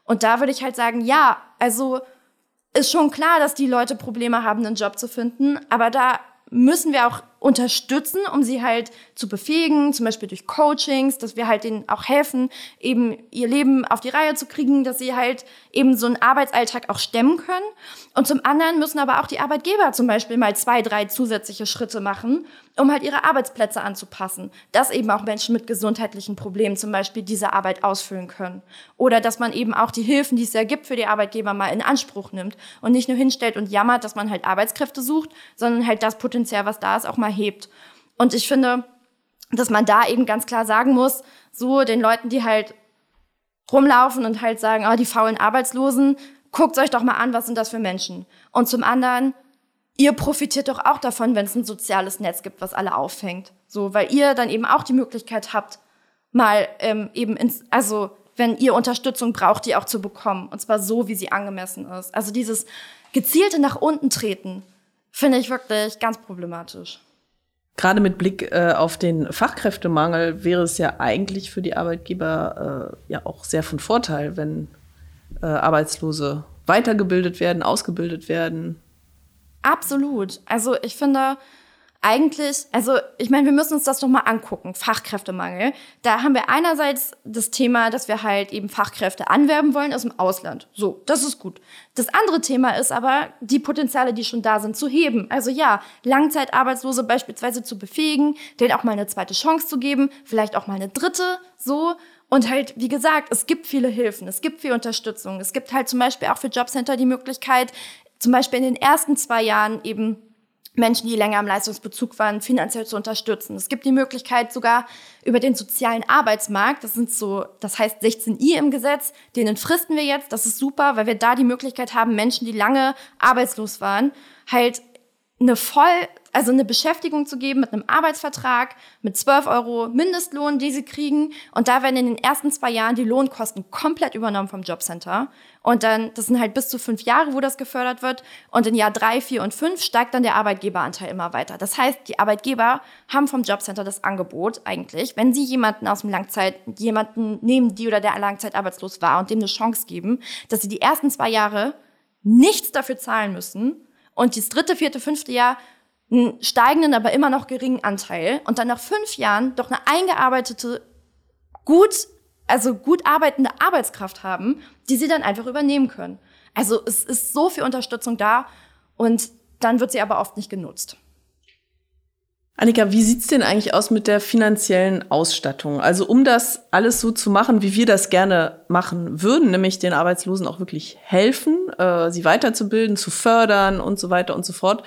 Und da würde ich halt sagen, ja, also ist schon klar, dass die Leute Probleme haben, einen Job zu finden, aber da müssen wir auch unterstützen, um sie halt zu befähigen, zum Beispiel durch Coachings, dass wir halt denen auch helfen, eben ihr Leben auf die Reihe zu kriegen, dass sie halt eben so einen Arbeitsalltag auch stemmen können. Und zum anderen müssen aber auch die Arbeitgeber zum Beispiel mal zwei, drei zusätzliche Schritte machen, um halt ihre Arbeitsplätze anzupassen, dass eben auch Menschen mit gesundheitlichen Problemen zum Beispiel diese Arbeit ausfüllen können. Oder dass man eben auch die Hilfen, die es ja gibt für die Arbeitgeber, mal in Anspruch nimmt und nicht nur hinstellt und jammert, dass man halt Arbeitskräfte sucht, sondern halt das Potenzial, was da ist, auch mal hebt. Und ich finde, dass man da eben ganz klar sagen muss, so den Leuten, die halt rumlaufen und halt sagen, oh, die faulen Arbeitslosen, guckt euch doch mal an, was sind das für Menschen. Und zum anderen, ihr profitiert doch auch davon, wenn es ein soziales Netz gibt, was alle auffängt. So, weil ihr dann eben auch die Möglichkeit habt, mal ähm, eben ins, also wenn ihr Unterstützung braucht, die auch zu bekommen. Und zwar so, wie sie angemessen ist. Also dieses gezielte nach unten treten, finde ich wirklich ganz problematisch. Gerade mit Blick äh, auf den Fachkräftemangel wäre es ja eigentlich für die Arbeitgeber äh, ja auch sehr von Vorteil, wenn äh, Arbeitslose weitergebildet werden, ausgebildet werden. Absolut. Also ich finde, eigentlich, also ich meine, wir müssen uns das doch mal angucken, Fachkräftemangel. Da haben wir einerseits das Thema, dass wir halt eben Fachkräfte anwerben wollen aus dem Ausland. So, das ist gut. Das andere Thema ist aber, die Potenziale, die schon da sind, zu heben. Also ja, Langzeitarbeitslose beispielsweise zu befähigen, denen auch mal eine zweite Chance zu geben, vielleicht auch mal eine dritte, so. Und halt, wie gesagt, es gibt viele Hilfen, es gibt viel Unterstützung. Es gibt halt zum Beispiel auch für Jobcenter die Möglichkeit, zum Beispiel in den ersten zwei Jahren eben Menschen, die länger im Leistungsbezug waren, finanziell zu unterstützen. Es gibt die Möglichkeit sogar über den sozialen Arbeitsmarkt, das sind so, das heißt 16i im Gesetz, denen fristen wir jetzt, das ist super, weil wir da die Möglichkeit haben, Menschen, die lange arbeitslos waren, halt eine voll, also eine Beschäftigung zu geben mit einem Arbeitsvertrag, mit 12 Euro Mindestlohn, die sie kriegen. Und da werden in den ersten zwei Jahren die Lohnkosten komplett übernommen vom Jobcenter. Und dann, das sind halt bis zu fünf Jahre, wo das gefördert wird. Und in Jahr drei, vier und fünf steigt dann der Arbeitgeberanteil immer weiter. Das heißt, die Arbeitgeber haben vom Jobcenter das Angebot eigentlich, wenn sie jemanden aus dem Langzeit, jemanden nehmen, die oder der langzeitarbeitslos war und dem eine Chance geben, dass sie die ersten zwei Jahre nichts dafür zahlen müssen und das dritte, vierte, fünfte Jahr einen steigenden, aber immer noch geringen Anteil und dann nach fünf Jahren doch eine eingearbeitete, gut also gut arbeitende Arbeitskraft haben, die sie dann einfach übernehmen können. Also es ist so viel Unterstützung da und dann wird sie aber oft nicht genutzt. Annika, wie sieht's denn eigentlich aus mit der finanziellen Ausstattung? Also um das alles so zu machen, wie wir das gerne machen würden, nämlich den Arbeitslosen auch wirklich helfen, äh, sie weiterzubilden, zu fördern und so weiter und so fort,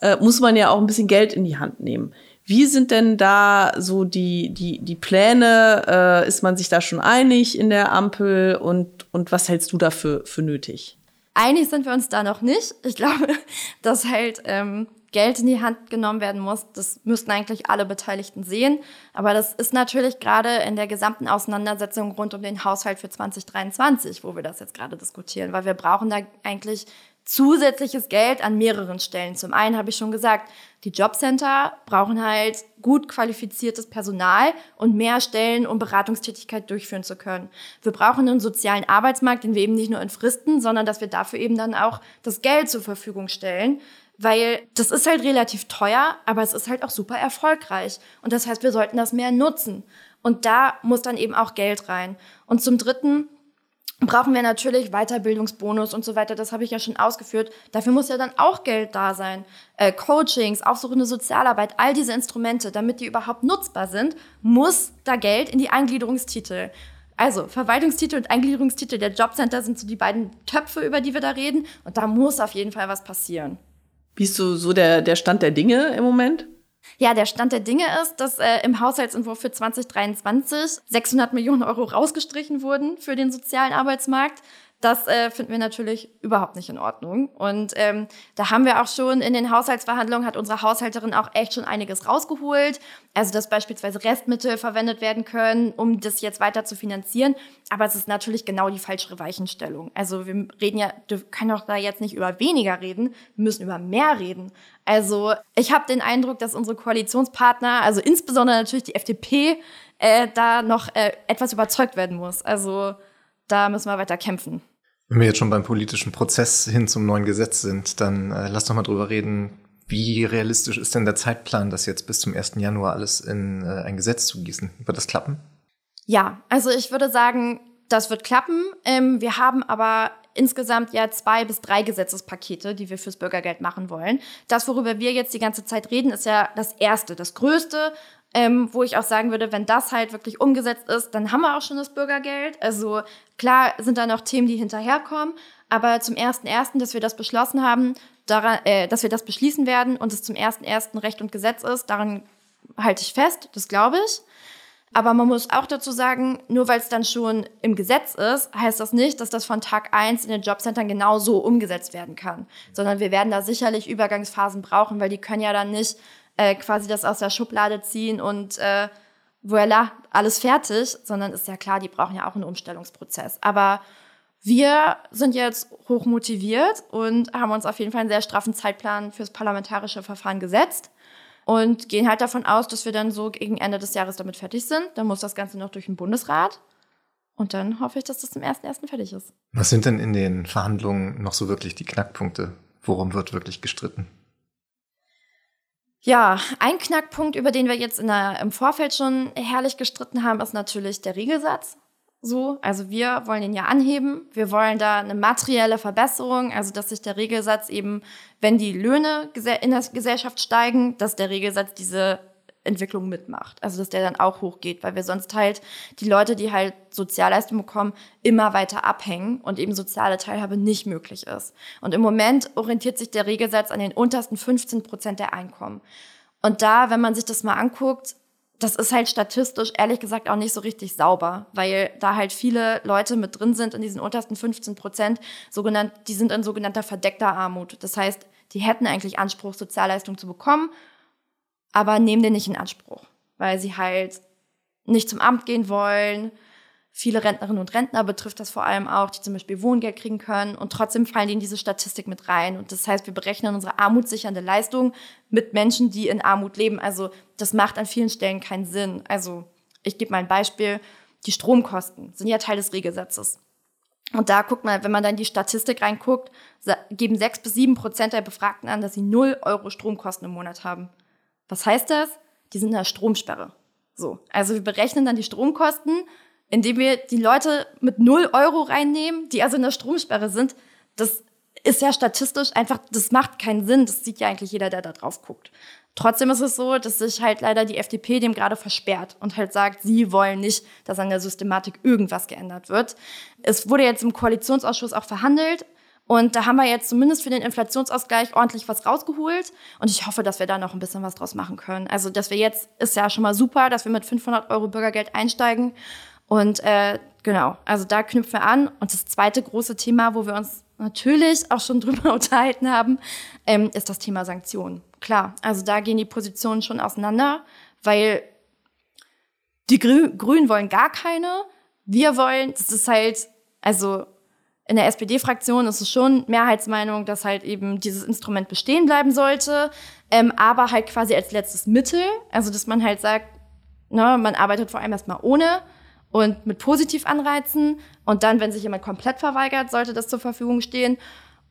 äh, muss man ja auch ein bisschen Geld in die Hand nehmen. Wie sind denn da so die, die, die Pläne? Äh, ist man sich da schon einig in der Ampel? Und, und was hältst du dafür für nötig? Einig sind wir uns da noch nicht. Ich glaube, dass halt ähm, Geld in die Hand genommen werden muss. Das müssten eigentlich alle Beteiligten sehen. Aber das ist natürlich gerade in der gesamten Auseinandersetzung rund um den Haushalt für 2023, wo wir das jetzt gerade diskutieren, weil wir brauchen da eigentlich zusätzliches Geld an mehreren Stellen. Zum einen habe ich schon gesagt, die Jobcenter brauchen halt gut qualifiziertes Personal und mehr Stellen, um Beratungstätigkeit durchführen zu können. Wir brauchen einen sozialen Arbeitsmarkt, den wir eben nicht nur entfristen, sondern dass wir dafür eben dann auch das Geld zur Verfügung stellen, weil das ist halt relativ teuer, aber es ist halt auch super erfolgreich. Und das heißt, wir sollten das mehr nutzen. Und da muss dann eben auch Geld rein. Und zum Dritten brauchen wir natürlich Weiterbildungsbonus und so weiter. Das habe ich ja schon ausgeführt. Dafür muss ja dann auch Geld da sein. Äh, Coachings, aufsuchende Sozialarbeit, all diese Instrumente, damit die überhaupt nutzbar sind, muss da Geld in die Eingliederungstitel. Also Verwaltungstitel und Eingliederungstitel der Jobcenter sind so die beiden Töpfe, über die wir da reden. Und da muss auf jeden Fall was passieren. Wie ist so, so der, der Stand der Dinge im Moment? Ja, der Stand der Dinge ist, dass äh, im Haushaltsentwurf für 2023 600 Millionen Euro rausgestrichen wurden für den sozialen Arbeitsmarkt. Das äh, finden wir natürlich überhaupt nicht in Ordnung. Und ähm, da haben wir auch schon in den Haushaltsverhandlungen, hat unsere Haushälterin auch echt schon einiges rausgeholt. Also, dass beispielsweise Restmittel verwendet werden können, um das jetzt weiter zu finanzieren. Aber es ist natürlich genau die falsche Weichenstellung. Also, wir reden ja, können auch da jetzt nicht über weniger reden, wir müssen über mehr reden. Also, ich habe den Eindruck, dass unsere Koalitionspartner, also insbesondere natürlich die FDP, äh, da noch äh, etwas überzeugt werden muss. Also, da müssen wir weiter kämpfen. Wenn wir jetzt schon beim politischen Prozess hin zum neuen Gesetz sind, dann äh, lass doch mal drüber reden, wie realistisch ist denn der Zeitplan, das jetzt bis zum 1. Januar alles in äh, ein Gesetz zu gießen? Wird das klappen? Ja, also ich würde sagen, das wird klappen. Ähm, wir haben aber insgesamt ja zwei bis drei Gesetzespakete, die wir fürs Bürgergeld machen wollen. Das, worüber wir jetzt die ganze Zeit reden, ist ja das erste, das größte ähm, wo ich auch sagen würde, wenn das halt wirklich umgesetzt ist, dann haben wir auch schon das Bürgergeld. Also klar sind da noch Themen, die hinterherkommen, aber zum ersten ersten, dass wir das beschlossen haben, daran, äh, dass wir das beschließen werden und es zum ersten ersten Recht und Gesetz ist, daran halte ich fest, das glaube ich. Aber man muss auch dazu sagen, nur weil es dann schon im Gesetz ist, heißt das nicht, dass das von Tag eins in den Jobcentern genau so umgesetzt werden kann. Sondern wir werden da sicherlich Übergangsphasen brauchen, weil die können ja dann nicht äh, quasi das aus der Schublade ziehen und äh, voilà, alles fertig, sondern ist ja klar, die brauchen ja auch einen Umstellungsprozess. Aber wir sind jetzt hoch motiviert und haben uns auf jeden Fall einen sehr straffen Zeitplan fürs parlamentarische Verfahren gesetzt und gehen halt davon aus, dass wir dann so gegen Ende des Jahres damit fertig sind. Dann muss das Ganze noch durch den Bundesrat. Und dann hoffe ich, dass das zum 1.1. fertig ist. Was sind denn in den Verhandlungen noch so wirklich die Knackpunkte? Worum wird wirklich gestritten? Ja, ein Knackpunkt, über den wir jetzt der, im Vorfeld schon herrlich gestritten haben, ist natürlich der Regelsatz. So, also wir wollen ihn ja anheben. Wir wollen da eine materielle Verbesserung, also dass sich der Regelsatz eben, wenn die Löhne in der Gesellschaft steigen, dass der Regelsatz diese Entwicklung mitmacht. Also dass der dann auch hochgeht, weil wir sonst halt die Leute, die halt Sozialleistungen bekommen, immer weiter abhängen und eben soziale Teilhabe nicht möglich ist. Und im Moment orientiert sich der Regelsatz an den untersten 15 Prozent der Einkommen. Und da, wenn man sich das mal anguckt, das ist halt statistisch ehrlich gesagt auch nicht so richtig sauber, weil da halt viele Leute mit drin sind in diesen untersten 15 Prozent, sogenannt, die sind in sogenannter verdeckter Armut. Das heißt, die hätten eigentlich Anspruch, Sozialleistung zu bekommen aber nehmen den nicht in Anspruch, weil sie halt nicht zum Amt gehen wollen. Viele Rentnerinnen und Rentner betrifft das vor allem auch, die zum Beispiel Wohngeld kriegen können und trotzdem fallen die in diese Statistik mit rein. Und das heißt, wir berechnen unsere armutssichernde Leistung mit Menschen, die in Armut leben. Also das macht an vielen Stellen keinen Sinn. Also ich gebe mal ein Beispiel. Die Stromkosten sind ja Teil des Regelsatzes. Und da guckt man, wenn man dann in die Statistik reinguckt, geben sechs bis sieben Prozent der Befragten an, dass sie null Euro Stromkosten im Monat haben. Was heißt das? Die sind in der Stromsperre. So. Also wir berechnen dann die Stromkosten, indem wir die Leute mit 0 Euro reinnehmen, die also in der Stromsperre sind. Das ist ja statistisch einfach, das macht keinen Sinn. Das sieht ja eigentlich jeder, der da drauf guckt. Trotzdem ist es so, dass sich halt leider die FDP dem gerade versperrt und halt sagt, sie wollen nicht, dass an der Systematik irgendwas geändert wird. Es wurde jetzt im Koalitionsausschuss auch verhandelt und da haben wir jetzt zumindest für den Inflationsausgleich ordentlich was rausgeholt. Und ich hoffe, dass wir da noch ein bisschen was draus machen können. Also, dass wir jetzt, ist ja schon mal super, dass wir mit 500 Euro Bürgergeld einsteigen. Und äh, genau, also da knüpfen wir an. Und das zweite große Thema, wo wir uns natürlich auch schon drüber unterhalten haben, ähm, ist das Thema Sanktionen. Klar, also da gehen die Positionen schon auseinander, weil die Grü Grünen wollen gar keine. Wir wollen, das ist halt, also in der SPD-Fraktion ist es schon Mehrheitsmeinung, dass halt eben dieses Instrument bestehen bleiben sollte, ähm, aber halt quasi als letztes Mittel. Also dass man halt sagt, ne, man arbeitet vor allem erstmal ohne und mit Positivanreizen und dann, wenn sich jemand komplett verweigert, sollte das zur Verfügung stehen.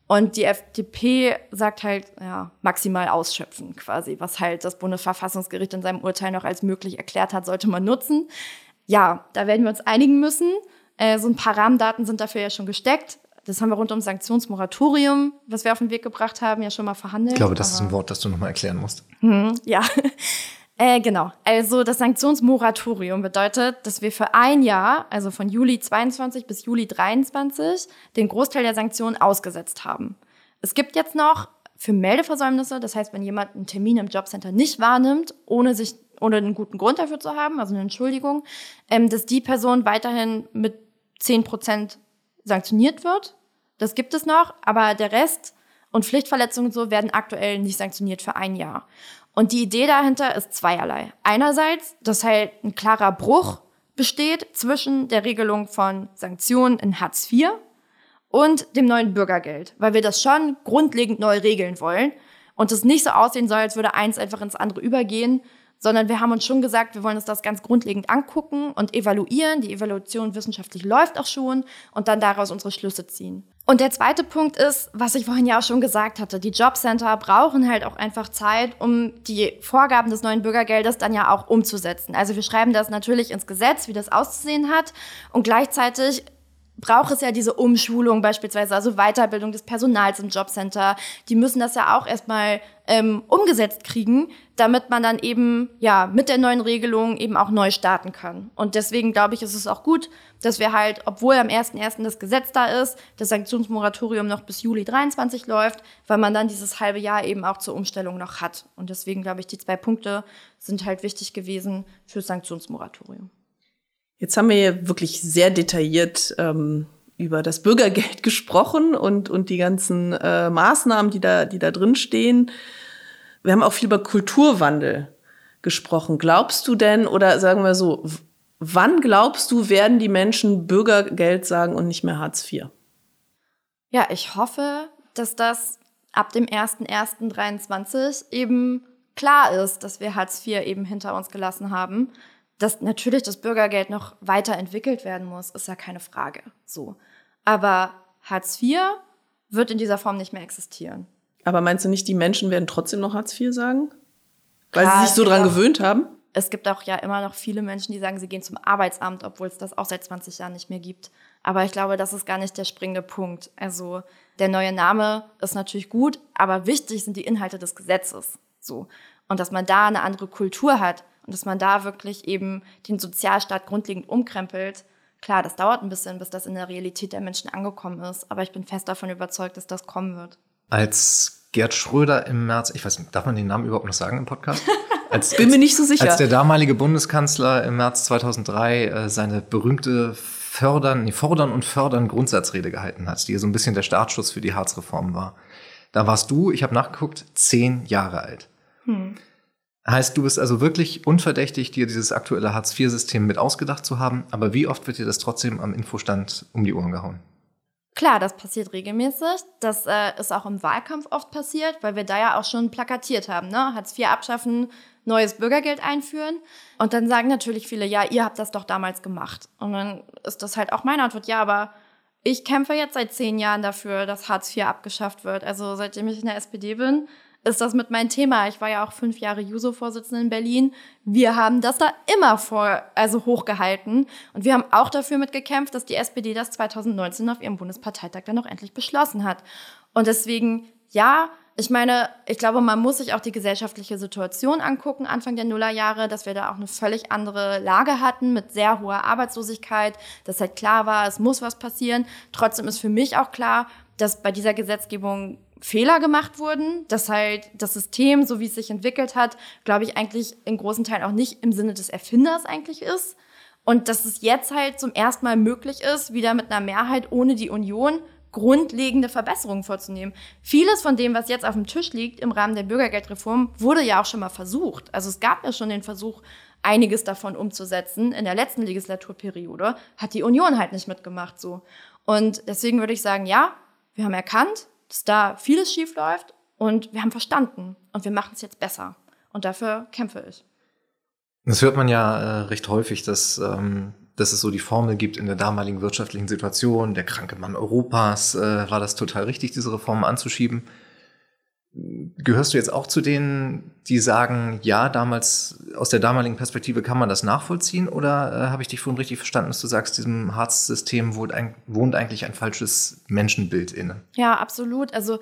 Und die FDP sagt halt, ja, maximal ausschöpfen quasi, was halt das Bundesverfassungsgericht in seinem Urteil noch als möglich erklärt hat, sollte man nutzen. Ja, da werden wir uns einigen müssen. Äh, so ein paar Rahmendaten sind dafür ja schon gesteckt. Das haben wir rund um Sanktionsmoratorium, was wir auf den Weg gebracht haben, ja schon mal verhandelt. Ich glaube, das ist ein Wort, das du nochmal erklären musst. Hm, ja, äh, genau. Also das Sanktionsmoratorium bedeutet, dass wir für ein Jahr, also von Juli 22 bis Juli 23, den Großteil der Sanktionen ausgesetzt haben. Es gibt jetzt noch für Meldeversäumnisse, das heißt, wenn jemand einen Termin im Jobcenter nicht wahrnimmt, ohne sich ohne einen guten Grund dafür zu haben, also eine Entschuldigung, ähm, dass die Person weiterhin mit 10 Prozent sanktioniert wird. Das gibt es noch, aber der Rest und Pflichtverletzungen so werden aktuell nicht sanktioniert für ein Jahr. Und die Idee dahinter ist zweierlei. Einerseits, dass halt ein klarer Bruch besteht zwischen der Regelung von Sanktionen in Hartz IV und dem neuen Bürgergeld, weil wir das schon grundlegend neu regeln wollen und es nicht so aussehen soll, als würde eins einfach ins andere übergehen, sondern wir haben uns schon gesagt, wir wollen uns das ganz grundlegend angucken und evaluieren. Die Evaluation wissenschaftlich läuft auch schon und dann daraus unsere Schlüsse ziehen. Und der zweite Punkt ist, was ich vorhin ja auch schon gesagt hatte, die Jobcenter brauchen halt auch einfach Zeit, um die Vorgaben des neuen Bürgergeldes dann ja auch umzusetzen. Also wir schreiben das natürlich ins Gesetz, wie das auszusehen hat und gleichzeitig braucht es ja diese Umschulung beispielsweise, also Weiterbildung des Personals im Jobcenter. Die müssen das ja auch erstmal ähm, umgesetzt kriegen, damit man dann eben ja mit der neuen Regelung eben auch neu starten kann. Und deswegen glaube ich, ist es auch gut, dass wir halt, obwohl am 1.1. das Gesetz da ist, das Sanktionsmoratorium noch bis Juli 23 läuft, weil man dann dieses halbe Jahr eben auch zur Umstellung noch hat. Und deswegen glaube ich, die zwei Punkte sind halt wichtig gewesen fürs Sanktionsmoratorium. Jetzt haben wir ja wirklich sehr detailliert ähm, über das Bürgergeld gesprochen und, und die ganzen äh, Maßnahmen, die da, die da drin stehen. Wir haben auch viel über Kulturwandel gesprochen. Glaubst du denn, oder sagen wir so, wann glaubst du, werden die Menschen Bürgergeld sagen und nicht mehr Hartz IV? Ja, ich hoffe, dass das ab dem 01.01.23 eben klar ist, dass wir Hartz IV eben hinter uns gelassen haben dass natürlich das Bürgergeld noch weiterentwickelt werden muss, ist ja keine Frage. So. Aber Hartz IV wird in dieser Form nicht mehr existieren. Aber meinst du nicht, die Menschen werden trotzdem noch Hartz IV sagen? Weil Klar, sie sich so dran auch, gewöhnt haben? Es gibt auch ja immer noch viele Menschen, die sagen, sie gehen zum Arbeitsamt, obwohl es das auch seit 20 Jahren nicht mehr gibt. Aber ich glaube, das ist gar nicht der springende Punkt. Also der neue Name ist natürlich gut, aber wichtig sind die Inhalte des Gesetzes. So. Und dass man da eine andere Kultur hat, und dass man da wirklich eben den Sozialstaat grundlegend umkrempelt. Klar, das dauert ein bisschen, bis das in der Realität der Menschen angekommen ist, aber ich bin fest davon überzeugt, dass das kommen wird. Als Gerd Schröder im März, ich weiß nicht, darf man den Namen überhaupt noch sagen im Podcast? Als, bin mir nicht so sicher. Als der damalige Bundeskanzler im März 2003 äh, seine berühmte Fördern, nee, Fordern und Fördern Grundsatzrede gehalten hat, die so ein bisschen der Startschuss für die Harzreform war. Da warst du, ich habe nachgeguckt, zehn Jahre alt. Hm. Heißt, du bist also wirklich unverdächtig, dir dieses aktuelle Hartz-IV-System mit ausgedacht zu haben, aber wie oft wird dir das trotzdem am Infostand um die Ohren gehauen? Klar, das passiert regelmäßig. Das äh, ist auch im Wahlkampf oft passiert, weil wir da ja auch schon plakatiert haben, ne? Hartz IV abschaffen, neues Bürgergeld einführen. Und dann sagen natürlich viele, ja, ihr habt das doch damals gemacht. Und dann ist das halt auch meine Antwort, ja, aber ich kämpfe jetzt seit zehn Jahren dafür, dass Hartz IV abgeschafft wird. Also seitdem ich in der SPD bin, ist das mit meinem Thema. Ich war ja auch fünf Jahre Juso-Vorsitzende in Berlin. Wir haben das da immer vor, also hochgehalten. Und wir haben auch dafür mitgekämpft, dass die SPD das 2019 auf ihrem Bundesparteitag dann auch endlich beschlossen hat. Und deswegen ja, ich meine, ich glaube, man muss sich auch die gesellschaftliche Situation angucken, Anfang der Nullerjahre, dass wir da auch eine völlig andere Lage hatten mit sehr hoher Arbeitslosigkeit, dass halt klar war, es muss was passieren. Trotzdem ist für mich auch klar, dass bei dieser Gesetzgebung Fehler gemacht wurden, dass halt das System, so wie es sich entwickelt hat, glaube ich, eigentlich in großen Teilen auch nicht im Sinne des Erfinders eigentlich ist. Und dass es jetzt halt zum ersten Mal möglich ist, wieder mit einer Mehrheit ohne die Union grundlegende Verbesserungen vorzunehmen. Vieles von dem, was jetzt auf dem Tisch liegt im Rahmen der Bürgergeldreform, wurde ja auch schon mal versucht. Also es gab ja schon den Versuch, einiges davon umzusetzen. In der letzten Legislaturperiode hat die Union halt nicht mitgemacht so. Und deswegen würde ich sagen, ja, wir haben erkannt, dass da vieles schief läuft und wir haben verstanden und wir machen es jetzt besser. Und dafür kämpfe ich. Das hört man ja äh, recht häufig, dass ähm, dass es so die Formel gibt in der damaligen wirtschaftlichen Situation, der kranke Mann Europas, äh, war das total richtig, diese Reformen anzuschieben. Gehörst du jetzt auch zu denen, die sagen, ja, damals aus der damaligen Perspektive kann man das nachvollziehen? Oder äh, habe ich dich vorhin richtig verstanden, dass du sagst, diesem Harz-System wohnt, ein, wohnt eigentlich ein falsches Menschenbild inne? Ja, absolut. Also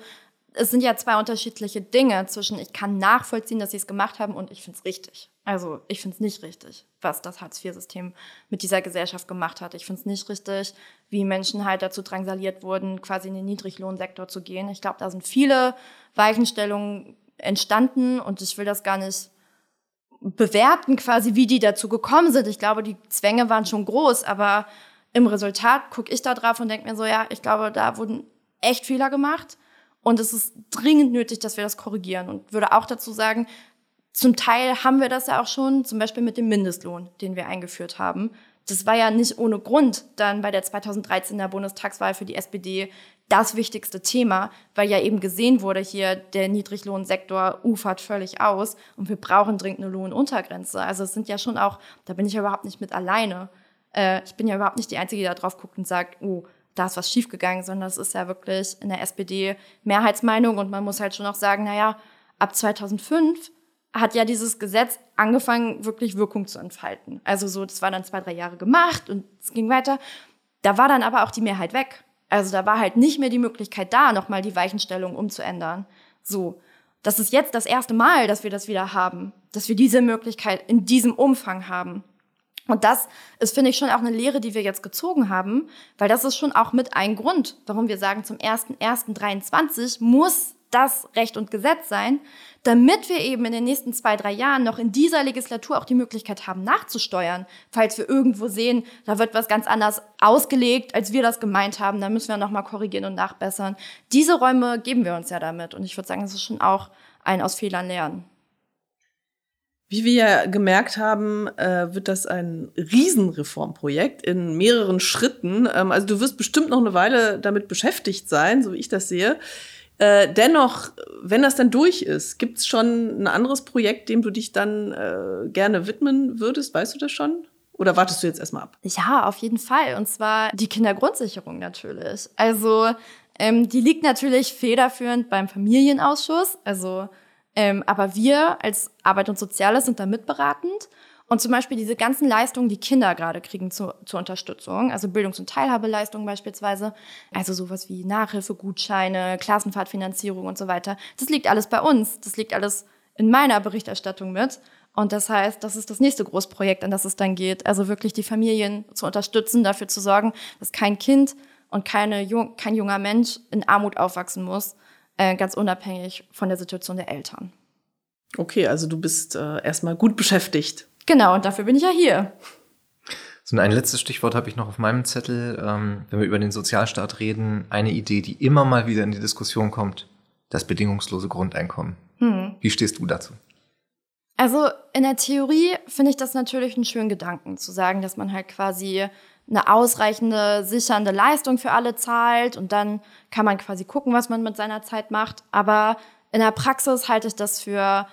es sind ja zwei unterschiedliche Dinge zwischen, ich kann nachvollziehen, dass sie es gemacht haben und ich finde es richtig. Also ich finde es nicht richtig, was das Hartz-IV-System mit dieser Gesellschaft gemacht hat. Ich finde es nicht richtig, wie Menschen halt dazu drangsaliert wurden, quasi in den Niedriglohnsektor zu gehen. Ich glaube, da sind viele Weichenstellungen entstanden und ich will das gar nicht bewerten, quasi wie die dazu gekommen sind. Ich glaube, die Zwänge waren schon groß, aber im Resultat gucke ich da drauf und denke mir so, ja, ich glaube, da wurden echt Fehler gemacht und es ist dringend nötig, dass wir das korrigieren. Und würde auch dazu sagen, zum Teil haben wir das ja auch schon, zum Beispiel mit dem Mindestlohn, den wir eingeführt haben. Das war ja nicht ohne Grund dann bei der 2013er Bundestagswahl für die SPD das wichtigste Thema, weil ja eben gesehen wurde, hier der Niedriglohnsektor ufert völlig aus und wir brauchen dringend eine Lohnuntergrenze. Also es sind ja schon auch, da bin ich ja überhaupt nicht mit alleine. Äh, ich bin ja überhaupt nicht die Einzige, die da drauf guckt und sagt, oh, da ist was schiefgegangen, sondern das ist ja wirklich in der SPD Mehrheitsmeinung und man muss halt schon auch sagen, naja, ab 2005 hat ja dieses Gesetz angefangen, wirklich Wirkung zu entfalten. Also so, das war dann zwei, drei Jahre gemacht und es ging weiter. Da war dann aber auch die Mehrheit weg. Also da war halt nicht mehr die Möglichkeit da, nochmal die Weichenstellung umzuändern. So. Das ist jetzt das erste Mal, dass wir das wieder haben, dass wir diese Möglichkeit in diesem Umfang haben. Und das ist, finde ich, schon auch eine Lehre, die wir jetzt gezogen haben, weil das ist schon auch mit ein Grund, warum wir sagen, zum 1.1.23 muss das Recht und Gesetz sein, damit wir eben in den nächsten zwei, drei Jahren noch in dieser Legislatur auch die Möglichkeit haben, nachzusteuern. Falls wir irgendwo sehen, da wird was ganz anders ausgelegt, als wir das gemeint haben, dann müssen wir nochmal korrigieren und nachbessern. Diese Räume geben wir uns ja damit. Und ich würde sagen, das ist schon auch ein aus Fehlern lernen. Wie wir ja gemerkt haben, äh, wird das ein Riesenreformprojekt in mehreren Schritten. Ähm, also du wirst bestimmt noch eine Weile damit beschäftigt sein, so wie ich das sehe. Äh, dennoch, wenn das dann durch ist, gibt es schon ein anderes Projekt, dem du dich dann äh, gerne widmen würdest? Weißt du das schon? Oder wartest du jetzt erstmal ab? Ja, auf jeden Fall. Und zwar die Kindergrundsicherung natürlich. Also ähm, die liegt natürlich federführend beim Familienausschuss. Also ähm, aber wir als Arbeit und Soziales sind da mitberatend. Und zum Beispiel diese ganzen Leistungen, die Kinder gerade kriegen zu, zur Unterstützung, also Bildungs- und Teilhabeleistungen beispielsweise, also sowas wie Nachhilfegutscheine, Klassenfahrtfinanzierung und so weiter, das liegt alles bei uns. Das liegt alles in meiner Berichterstattung mit. Und das heißt, das ist das nächste Großprojekt, an das es dann geht. Also wirklich die Familien zu unterstützen, dafür zu sorgen, dass kein Kind und keine, kein junger Mensch in Armut aufwachsen muss, äh, ganz unabhängig von der Situation der Eltern. Okay, also du bist äh, erstmal gut beschäftigt. Genau, und dafür bin ich ja hier. So ein letztes Stichwort habe ich noch auf meinem Zettel, ähm, wenn wir über den Sozialstaat reden, eine Idee, die immer mal wieder in die Diskussion kommt, das bedingungslose Grundeinkommen. Hm. Wie stehst du dazu? Also in der Theorie finde ich das natürlich einen schönen Gedanken, zu sagen, dass man halt quasi eine ausreichende, sichernde Leistung für alle zahlt und dann kann man quasi gucken, was man mit seiner Zeit macht. Aber in der Praxis halte ich das für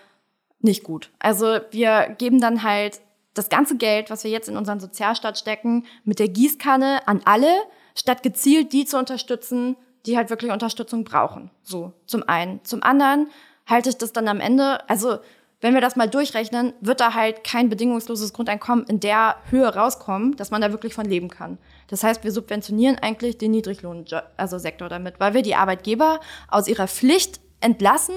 nicht gut. Also wir geben dann halt das ganze Geld, was wir jetzt in unseren Sozialstaat stecken, mit der Gießkanne an alle, statt gezielt die zu unterstützen, die halt wirklich Unterstützung brauchen. So, zum einen. Zum anderen halte ich das dann am Ende, also wenn wir das mal durchrechnen, wird da halt kein bedingungsloses Grundeinkommen in der Höhe rauskommen, dass man da wirklich von leben kann. Das heißt, wir subventionieren eigentlich den Niedriglohnsektor also damit, weil wir die Arbeitgeber aus ihrer Pflicht entlassen,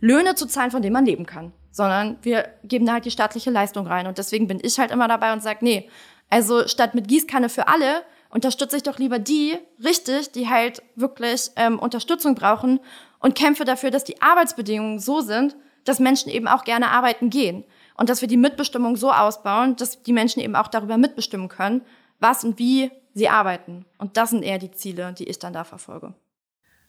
Löhne zu zahlen, von denen man leben kann. Sondern wir geben da halt die staatliche Leistung rein. Und deswegen bin ich halt immer dabei und sage, nee, also statt mit Gießkanne für alle, unterstütze ich doch lieber die richtig, die halt wirklich ähm, Unterstützung brauchen und kämpfe dafür, dass die Arbeitsbedingungen so sind, dass Menschen eben auch gerne arbeiten gehen. Und dass wir die Mitbestimmung so ausbauen, dass die Menschen eben auch darüber mitbestimmen können, was und wie sie arbeiten. Und das sind eher die Ziele, die ich dann da verfolge.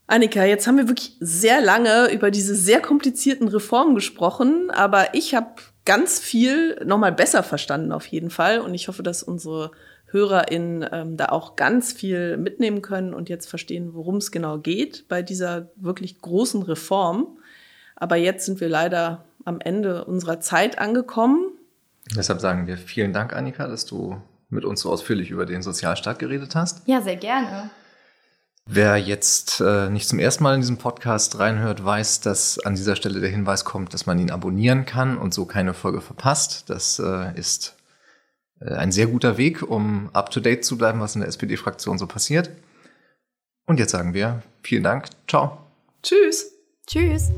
Annika, jetzt haben wir wirklich sehr lange über diese sehr komplizierten Reformen gesprochen, aber ich habe ganz viel nochmal besser verstanden auf jeden Fall und ich hoffe, dass unsere HörerInnen ähm, da auch ganz viel mitnehmen können und jetzt verstehen, worum es genau geht bei dieser wirklich großen Reform. Aber jetzt sind wir leider am Ende unserer Zeit angekommen. Deshalb sagen wir vielen Dank, Annika, dass du mit uns so ausführlich über den Sozialstaat geredet hast. Ja, sehr gerne. Wer jetzt äh, nicht zum ersten Mal in diesem Podcast reinhört, weiß, dass an dieser Stelle der Hinweis kommt, dass man ihn abonnieren kann und so keine Folge verpasst. Das äh, ist äh, ein sehr guter Weg, um up-to-date zu bleiben, was in der SPD-Fraktion so passiert. Und jetzt sagen wir vielen Dank. Ciao. Tschüss. Tschüss.